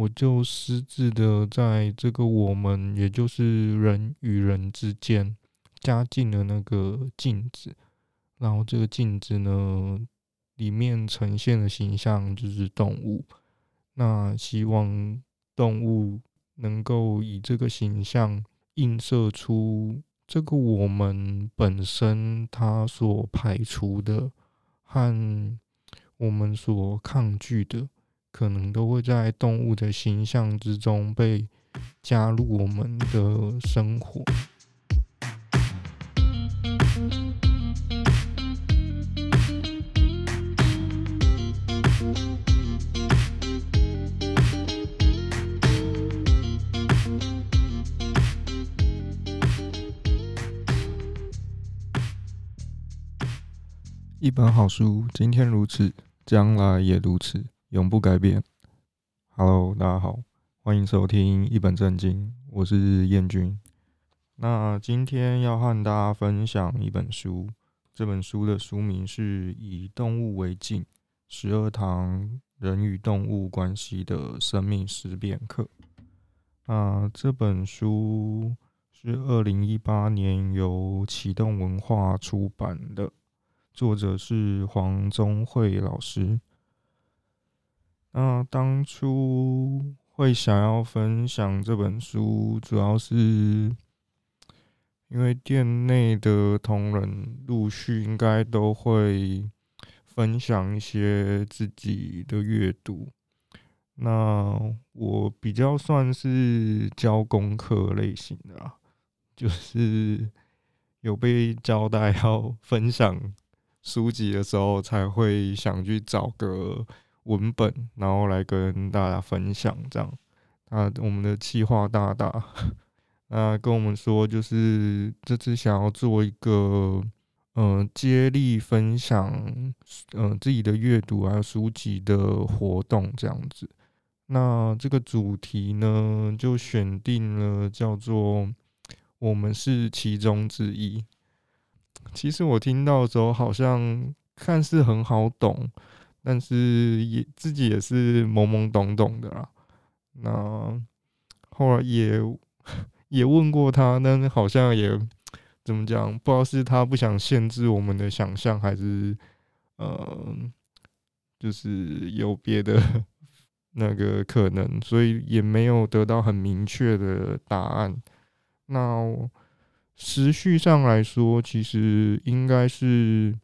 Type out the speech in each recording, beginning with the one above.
我就私自的在这个我们，也就是人与人之间，加进了那个镜子，然后这个镜子呢，里面呈现的形象就是动物。那希望动物能够以这个形象映射出这个我们本身，它所排除的和我们所抗拒的，可能都会在动物的形象之中被加入我们的生活。一本好书，今天如此，将来也如此，永不改变。Hello，大家好，欢迎收听一本正经，我是彦君。那今天要和大家分享一本书，这本书的书名是《以动物为镜：十二堂人与动物关系的生命思辨课》。那这本书是二零一八年由启动文化出版的。作者是黄宗慧老师。那当初会想要分享这本书，主要是因为店内的同仁陆续应该都会分享一些自己的阅读。那我比较算是教功课类型的啦，就是有被交代要分享。书籍的时候才会想去找个文本，然后来跟大家分享这样。啊，我们的企划大大，那跟我们说，就是这次想要做一个，嗯、接力分享，嗯、自己的阅读啊书籍的活动这样子。那这个主题呢，就选定了叫做“我们是其中之一”。其实我听到的时候，好像看似很好懂，但是也自己也是懵懵懂懂的啦。那后来也 也问过他，但是好像也怎么讲，不知道是他不想限制我们的想象，还是呃，就是有别的 那个可能，所以也没有得到很明确的答案。那。时序上来说，其实应该是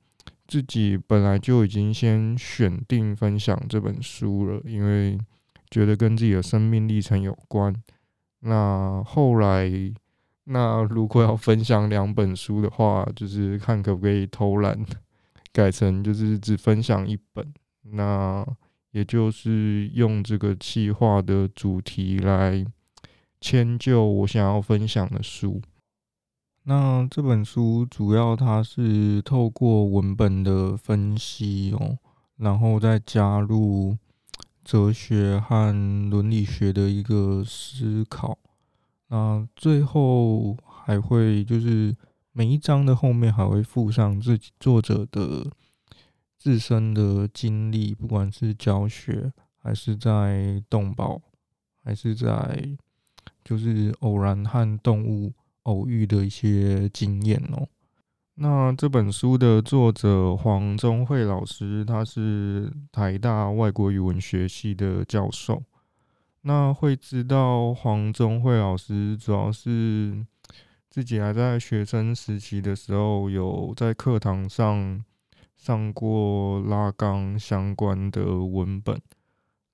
自己本来就已经先选定分享这本书了，因为觉得跟自己的生命历程有关。那后来，那如果要分享两本书的话，就是看可不可以偷懒，改成就是只分享一本。那也就是用这个企划的主题来迁就我想要分享的书。那这本书主要它是透过文本的分析哦，然后再加入哲学和伦理学的一个思考。那最后还会就是每一章的后面还会附上自己作者的自身的经历，不管是教学还是在动保，还是在就是偶然和动物。偶遇的一些经验哦。那这本书的作者黄宗慧老师，他是台大外国语文学系的教授。那会知道黄宗慧老师，主要是自己还在学生时期的时候，有在课堂上上过拉冈相关的文本，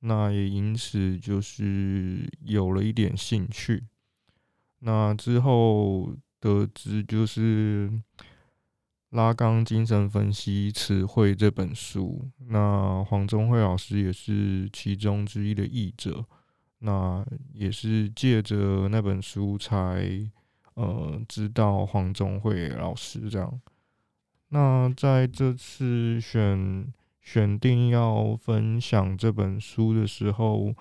那也因此就是有了一点兴趣。那之后得知，就是《拉冈精神分析词汇》这本书，那黄宗慧老师也是其中之一的译者，那也是借着那本书才呃知道黄宗慧老师这样。那在这次选选定要分享这本书的时候。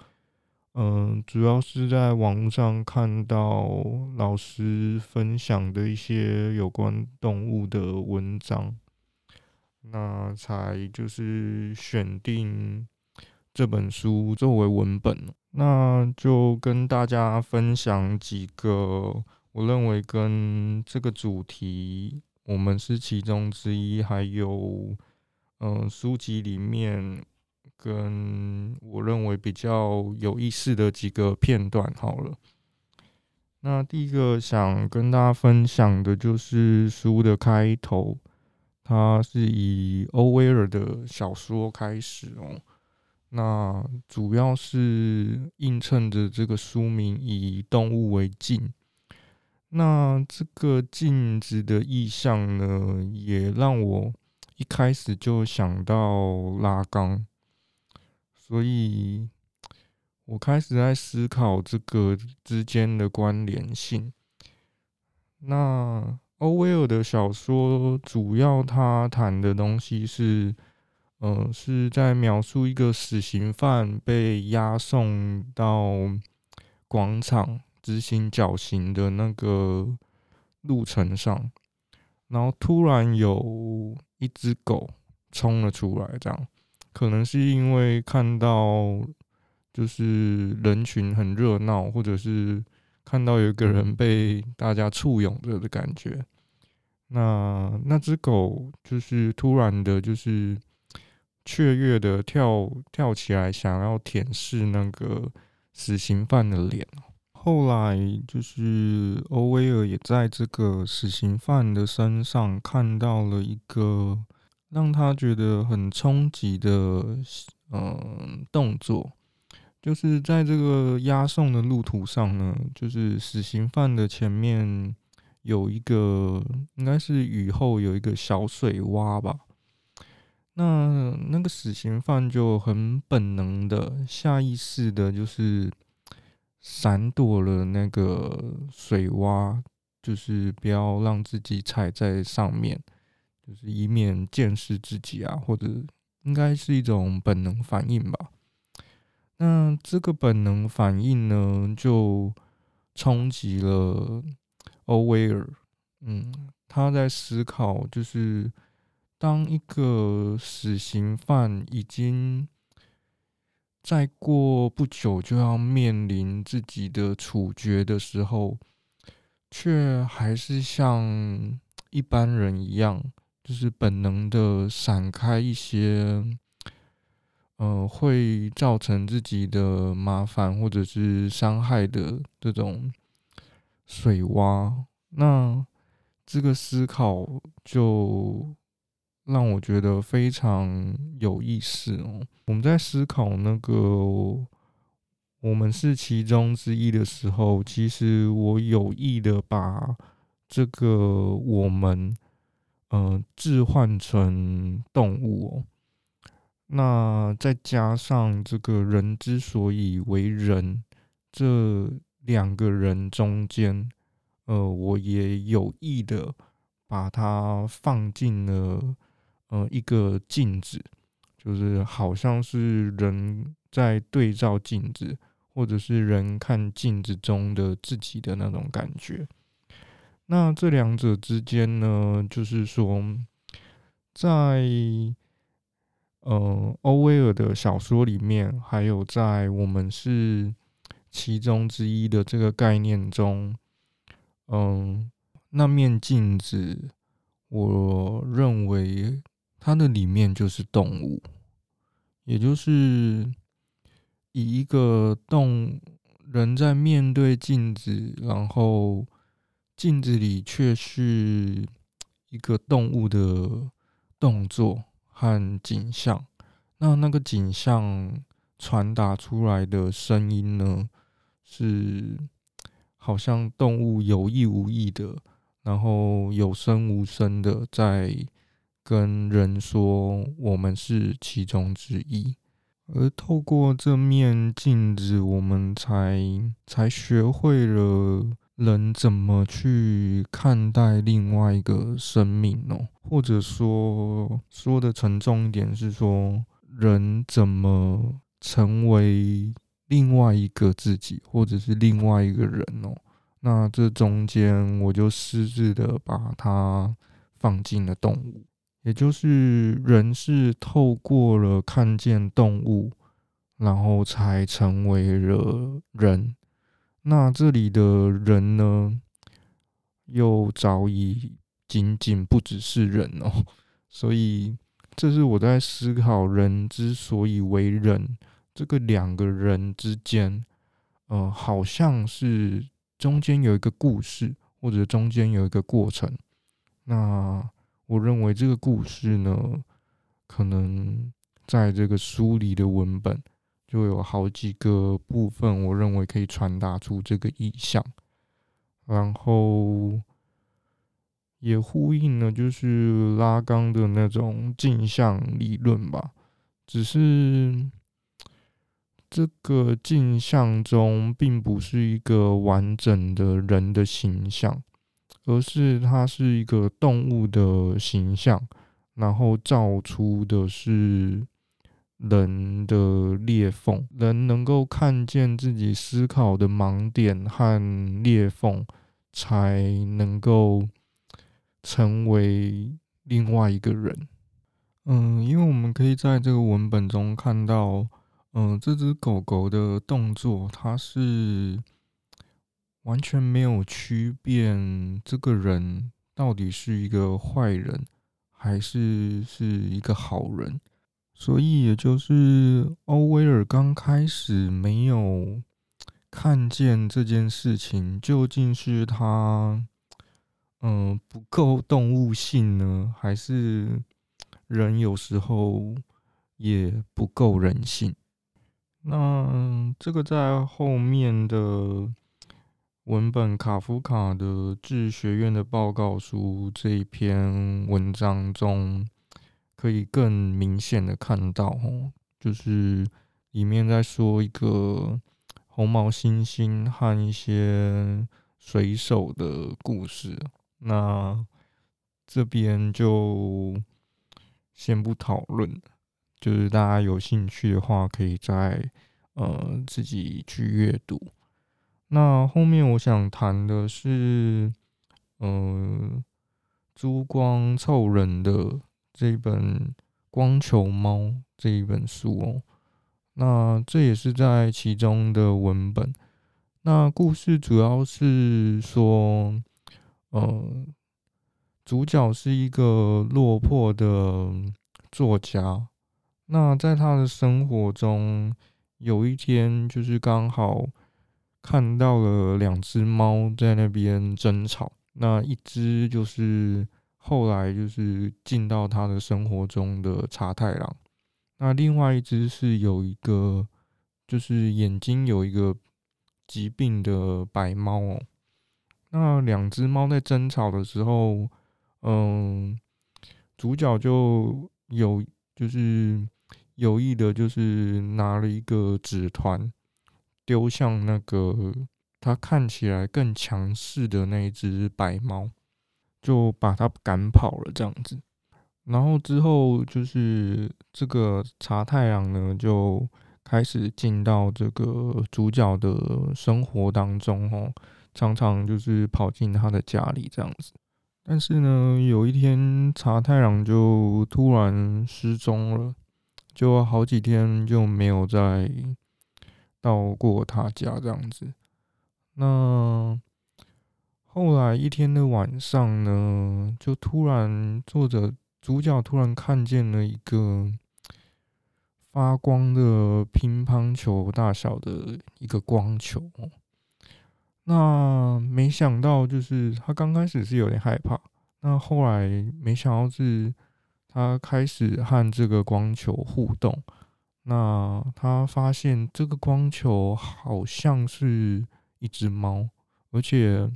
嗯，主要是在网上看到老师分享的一些有关动物的文章，那才就是选定这本书作为文本。那就跟大家分享几个我认为跟这个主题，我们是其中之一，还有嗯、呃、书籍里面跟我认为比较有意思的几个片段。好了，那第一个想跟大家分享的就是书的开头，它是以欧威尔的小说开始哦。那主要是映衬着这个书名以动物为镜，那这个镜子的意象呢，也让我一开始就想到拉缸，所以我开始在思考这个之间的关联性。那欧威尔的小说主要他谈的东西是。呃，是在描述一个死刑犯被押送到广场执行绞刑的那个路程上，然后突然有一只狗冲了出来，这样可能是因为看到就是人群很热闹，或者是看到有一个人被大家簇拥着的感觉。那那只狗就是突然的，就是。雀跃的跳跳起来，想要舔舐那个死刑犯的脸。后来就是欧威尔也在这个死刑犯的身上看到了一个让他觉得很冲击的嗯、动作，就是在这个押送的路途上呢，就是死刑犯的前面有一个应该是雨后有一个小水洼吧。那那个死刑犯就很本能的、下意识的，就是闪躲了那个水洼，就是不要让自己踩在上面，就是以免见识自己啊，或者应该是一种本能反应吧。那这个本能反应呢，就冲击了欧威尔。嗯，他在思考，就是。当一个死刑犯已经再过不久就要面临自己的处决的时候，却还是像一般人一样，就是本能的闪开一些，呃，会造成自己的麻烦或者是伤害的这种水洼，那这个思考就。让我觉得非常有意思哦。我们在思考那个我们是其中之一的时候，其实我有意的把这个我们，呃，置换成动物哦。那再加上这个人之所以为人，这两个人中间，呃，我也有意的把它放进了。呃，一个镜子，就是好像是人在对照镜子，或者是人看镜子中的自己的那种感觉。那这两者之间呢，就是说，在呃欧威尔的小说里面，还有在我们是其中之一的这个概念中，嗯、那面镜子，我认为。它的里面就是动物，也就是以一个动人在面对镜子，然后镜子里却是一个动物的动作和景象。那那个景象传达出来的声音呢，是好像动物有意无意的，然后有声无声的在。跟人说，我们是其中之一，而透过这面镜子，我们才才学会了人怎么去看待另外一个生命哦，或者说说的沉重一点是说，人怎么成为另外一个自己，或者是另外一个人哦。那这中间，我就私自的把它放进了动物。也就是人是透过了看见动物，然后才成为了人。那这里的人呢，又早已仅仅不只是人哦。所以，这是我在思考人之所以为人，这个两个人之间，呃，好像是中间有一个故事，或者中间有一个过程。那我认为这个故事呢，可能在这个书里的文本就有好几个部分，我认为可以传达出这个意象，然后也呼应了就是拉冈的那种镜像理论吧。只是这个镜像中并不是一个完整的人的形象。而是它是一个动物的形象，然后照出的是人的裂缝，人能够看见自己思考的盲点和裂缝，才能够成为另外一个人。嗯，因为我们可以在这个文本中看到，嗯，这只狗狗的动作，它是。完全没有区辨，这个人到底是一个坏人，还是是一个好人。所以，也就是欧威尔刚开始没有看见这件事情，究竟是他嗯、不够动物性呢，还是人有时候也不够人性？那这个在后面的。文本卡夫卡的《致学院的报告书》这一篇文章中，可以更明显的看到，哦，就是里面在说一个红毛猩猩和一些水手的故事。那这边就先不讨论，就是大家有兴趣的话，可以再呃自己去阅读。那后面我想谈的是，呃，珠光凑人的这一本《光球猫》这一本书哦。那这也是在其中的文本。那故事主要是说，呃，主角是一个落魄的作家。那在他的生活中，有一天就是刚好。看到了两只猫在那边争吵，那一只就是后来就是进到他的生活中的茶太郎，那另外一只是有一个就是眼睛有一个疾病的白猫哦。那两只猫在争吵的时候，嗯，主角就有就是有意的，就是拿了一个纸团。丢向那个他看起来更强势的那一只白猫，就把它赶跑了这样子。然后之后就是这个茶太郎呢，就开始进到这个主角的生活当中哦，常常就是跑进他的家里这样子。但是呢，有一天茶太郎就突然失踪了，就好几天就没有再。到过他家这样子，那后来一天的晚上呢，就突然作者主角突然看见了一个发光的乒乓球大小的一个光球。那没想到就是他刚开始是有点害怕，那后来没想到是他开始和这个光球互动。那他发现这个光球好像是一只猫，而且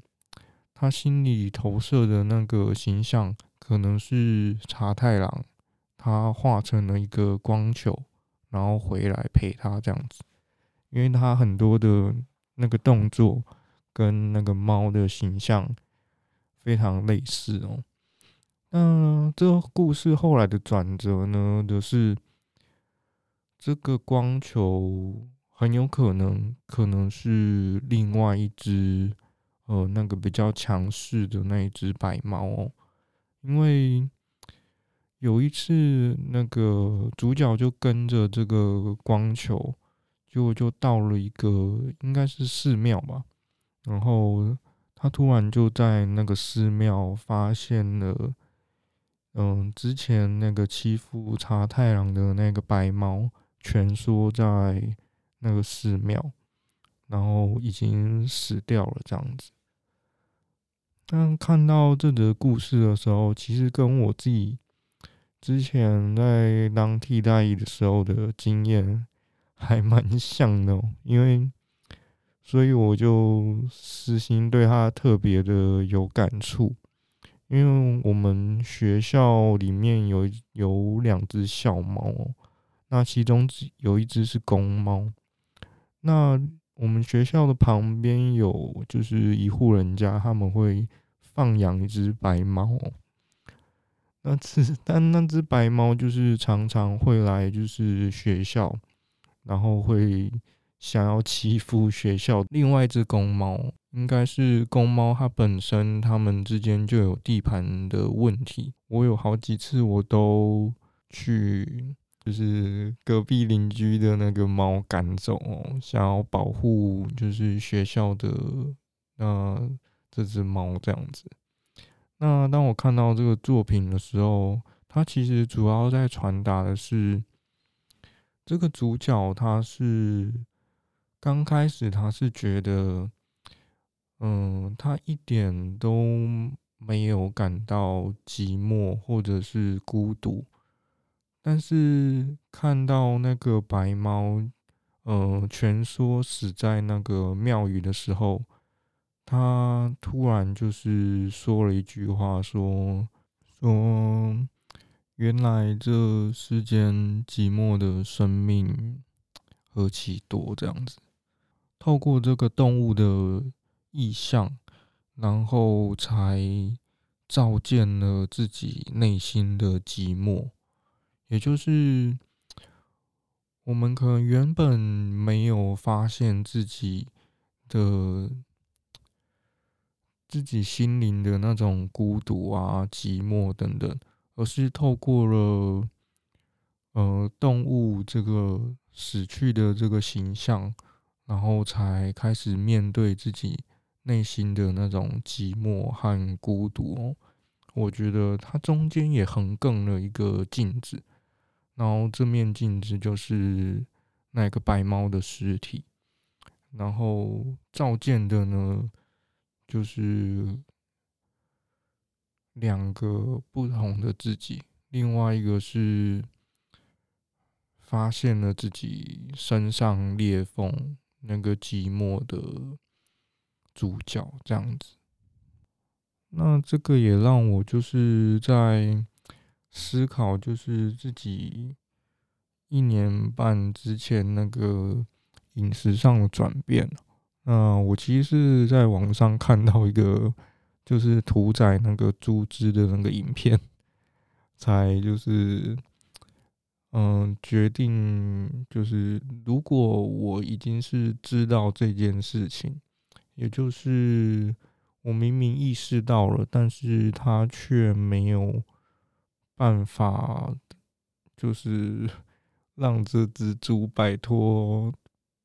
他心里投射的那个形象可能是茶太郎，他化成了一个光球，然后回来陪他这样子，因为他很多的那个动作跟那个猫的形象非常类似哦。那这个故事后来的转折呢，就是。这个光球很有可能可能是另外一只，呃，那个比较强势的那一只白猫哦，因为有一次那个主角就跟着这个光球结果就到了一个应该是寺庙吧，然后他突然就在那个寺庙发现了，嗯，之前那个欺负茶太郎的那个白猫蜷缩在那个寺庙，然后已经死掉了这样子。但看到这则故事的时候，其实跟我自己之前在当替代役的时候的经验。还蛮像的，因为所以我就私心对他特别的有感触，因为我们学校里面有有两只小猫，那其中有一只是公猫，那我们学校的旁边有就是一户人家，他们会放养一只白猫，那只但那只白猫就是常常会来就是学校。然后会想要欺负学校另外一只公猫，应该是公猫它本身，它们之间就有地盘的问题。我有好几次我都去，就是隔壁邻居的那个猫赶走，想要保护就是学校的那这只猫这样子。那当我看到这个作品的时候，它其实主要在传达的是。这个主角他是刚开始他是觉得，嗯，他一点都没有感到寂寞或者是孤独，但是看到那个白猫，呃，蜷缩死在那个庙宇的时候，他突然就是说了一句话说，说说。原来这世间寂寞的生命何其多，这样子。透过这个动物的意象，然后才照见了自己内心的寂寞。也就是我们可能原本没有发现自己的自己心灵的那种孤独啊、寂寞等等。而是透过了，呃，动物这个死去的这个形象，然后才开始面对自己内心的那种寂寞和孤独。我觉得它中间也横亘了一个镜子，然后这面镜子就是那个白猫的尸体，然后照见的呢，就是。两个不同的自己，另外一个是发现了自己身上裂缝那个寂寞的主角，这样子。那这个也让我就是在思考，就是自己一年半之前那个饮食上的转变。那我其实是在网上看到一个。就是屠宰那个猪只的那个影片，才就是，嗯，决定就是，如果我已经是知道这件事情，也就是我明明意识到了，但是他却没有办法，就是 让这只猪摆脱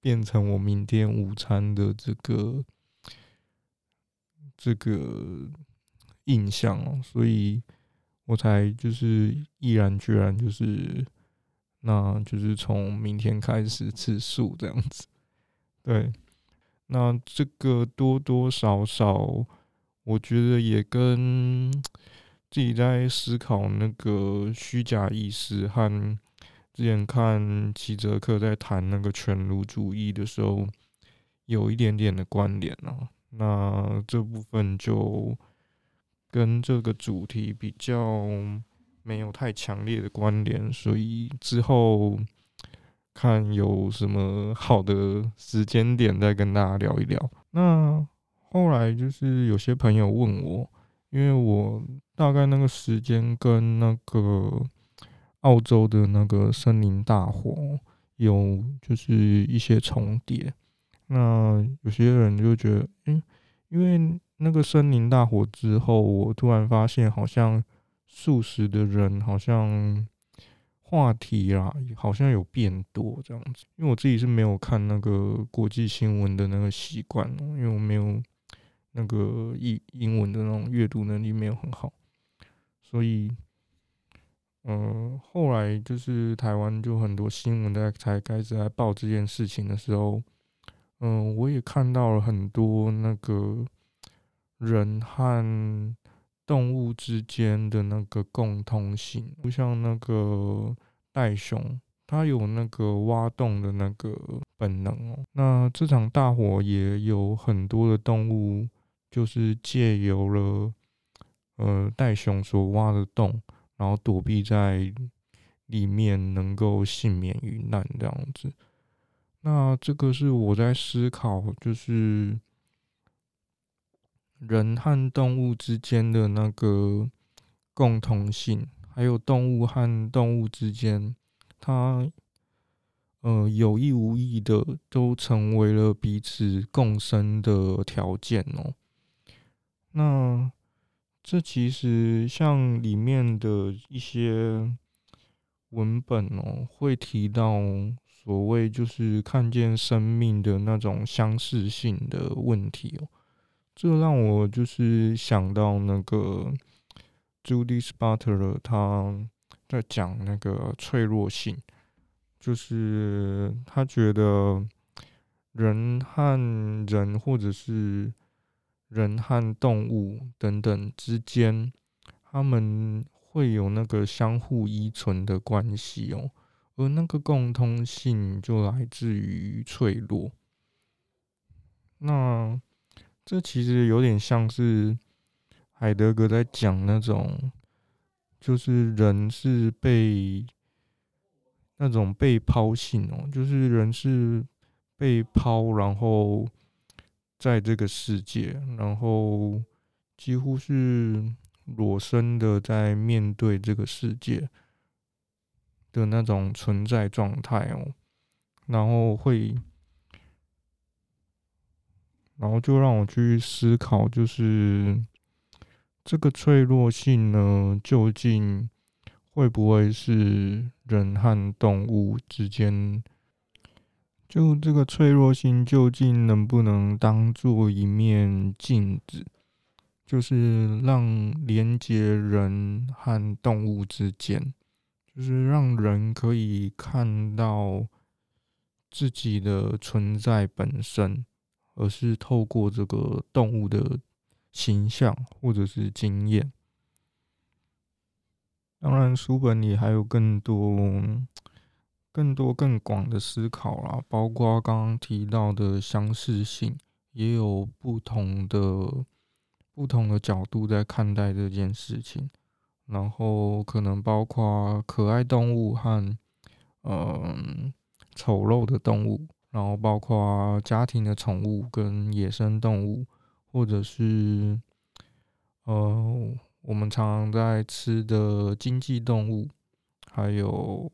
变成我明天午餐的这个。这个印象哦，所以我才就是毅然决然，就是那就是从明天开始吃素这样子。对，那这个多多少少，我觉得也跟自己在思考那个虚假意识和之前看齐泽克在谈那个犬儒主义的时候，有一点点的关联哦。那这部分就跟这个主题比较没有太强烈的关联，所以之后看有什么好的时间点再跟大家聊一聊。那后来就是有些朋友问我，因为我大概那个时间跟那个澳洲的那个森林大火有就是一些重叠。那有些人就觉得，嗯，因为那个森林大火之后，我突然发现，好像素食的人好像话题啦，好像有变多这样子。因为我自己是没有看那个国际新闻的那个习惯，因为我没有那个英英文的那种阅读能力没有很好，所以，呃，后来就是台湾就很多新闻在才开始来报这件事情的时候，嗯、我也看到了很多那个人和。动物之间的那个共通性，不像那个袋熊，它有那个挖洞的那个本能哦。那这场大火也有很多的动物，就是借由了呃袋熊所挖的洞，然后躲避在里面，能够幸免于难这样子。那这个是我在思考，就是。人和动物之间的那个共同性，还有动物和动物之间，它呃有意无意的都成为了彼此共生的条件哦。那这其实像里面的一些文本哦，会提到所谓就是看见生命的那种相似性的问题哦。这让我就是想到那个 Judith Butler，他在讲那个脆弱性，就是他觉得人和人，或者是人和动物等等之间，他们会有那个相互依存的关系哦，而那个共通性就来自于脆弱。那。这其实有点像是海德格在讲那种，就是人是被那种被抛性哦，就是人是被抛，然后在这个世界，然后几乎是裸身的在面对这个世界的那种存在状态哦，然后会。然后就让我去思考，就是这个脆弱性呢，究竟会不会是人和动物之间？就这个脆弱性，究竟能不能当做一面镜子，就是让连接人和动物之间，就是让人可以看到自己的存在本身。而是透过这个动物的形象或者是经验。当然，书本里还有更多、更多、更广的思考啦，包括刚刚提到的相似性，也有不同的、不同的角度在看待这件事情。然后，可能包括可爱动物和嗯丑陋的动物。然后包括家庭的宠物跟野生动物，或者是呃我们常常在吃的经济动物，还有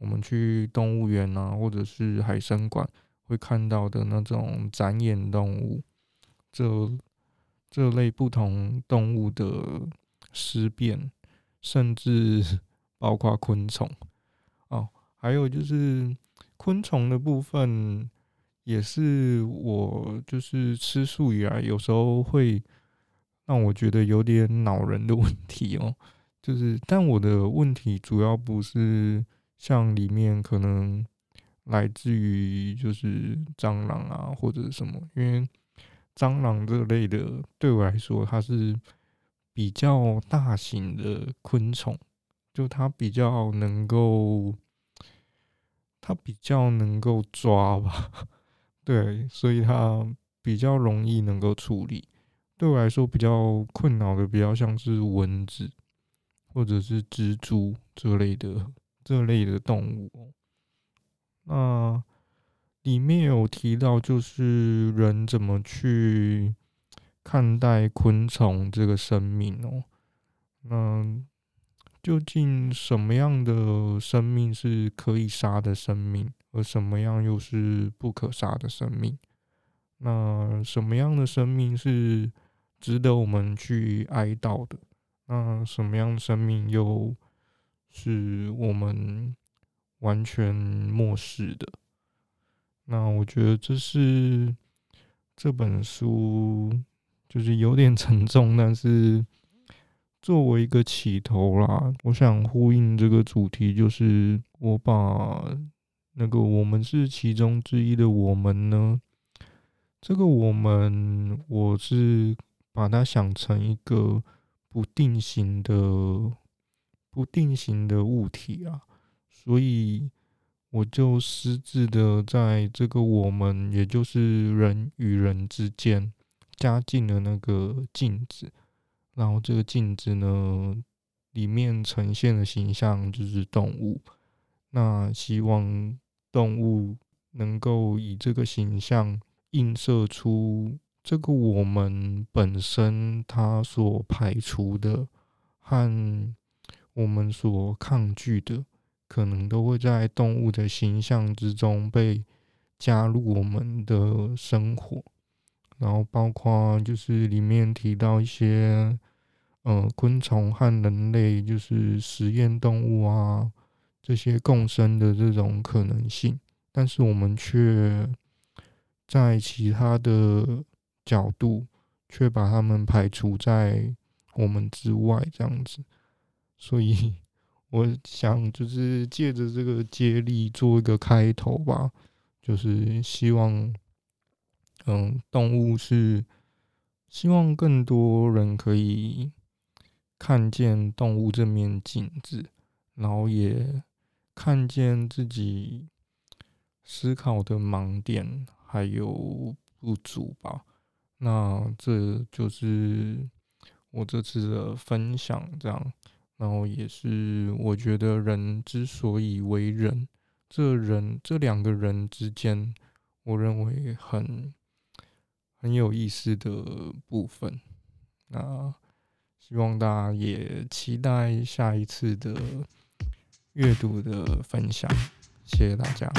我们去动物园啊，或者是海生馆会看到的那种展演动物，这这类不同动物的尸变，甚至 包括昆虫哦，还有就是。昆虫的部分也是我就是吃素以来，有时候会让我觉得有点恼人的问题哦。就是，但我的问题主要不是像里面可能来自于就是蟑螂啊或者什么，因为蟑螂这类的对我来说它是比较大型的昆虫，就它比较能够。它比较能够抓吧，对，所以它比较容易能够处理。对我来说比较困扰的，比较像是蚊子或者是蜘蛛这类的这类的动物。那里面有提到，就是人怎么去看待昆虫这个生命哦。那。究竟什么样的生命是可以杀的生命，而什么样又是不可杀的生命？那什么样的生命是值得我们去哀悼的？那什么样的生命又是我们完全漠视的。那我觉得这是这本书就是有点沉重，但是作为一个起头啦，我想呼应这个主题，就是我把那个我们是其中之一的我们呢，这个我们我是把它想成一个不定型的不定型的物体啊，所以。我就私自的在这个我们，也就是人与人之间，加进了那个镜子，然后这个镜子呢，里面呈现的形象就是动物。那希望动物能够以这个形象映射出这个我们本身，它所排除的和我们所抗拒的。可能都会在动物的形象之中被加入我们的生活，然后包括就是里面提到一些，呃，昆虫和人类就是实验动物啊，这些共生的这种可能性，但是我们却在其他的角度却把它们排除在我们之外，这样子，所以。我想就是借着这个接力做一个开头吧，就是希望，嗯，动物是希望更多人可以看见动物这面镜子，然后也看见自己思考的盲点还有不足吧。那这就是我这次的分享，这样。然后也是，我觉得人之所以为人，这人这两个人之间，我认为很很有意思的部分。那希望大家也期待下一次的阅读的分享，谢谢大家。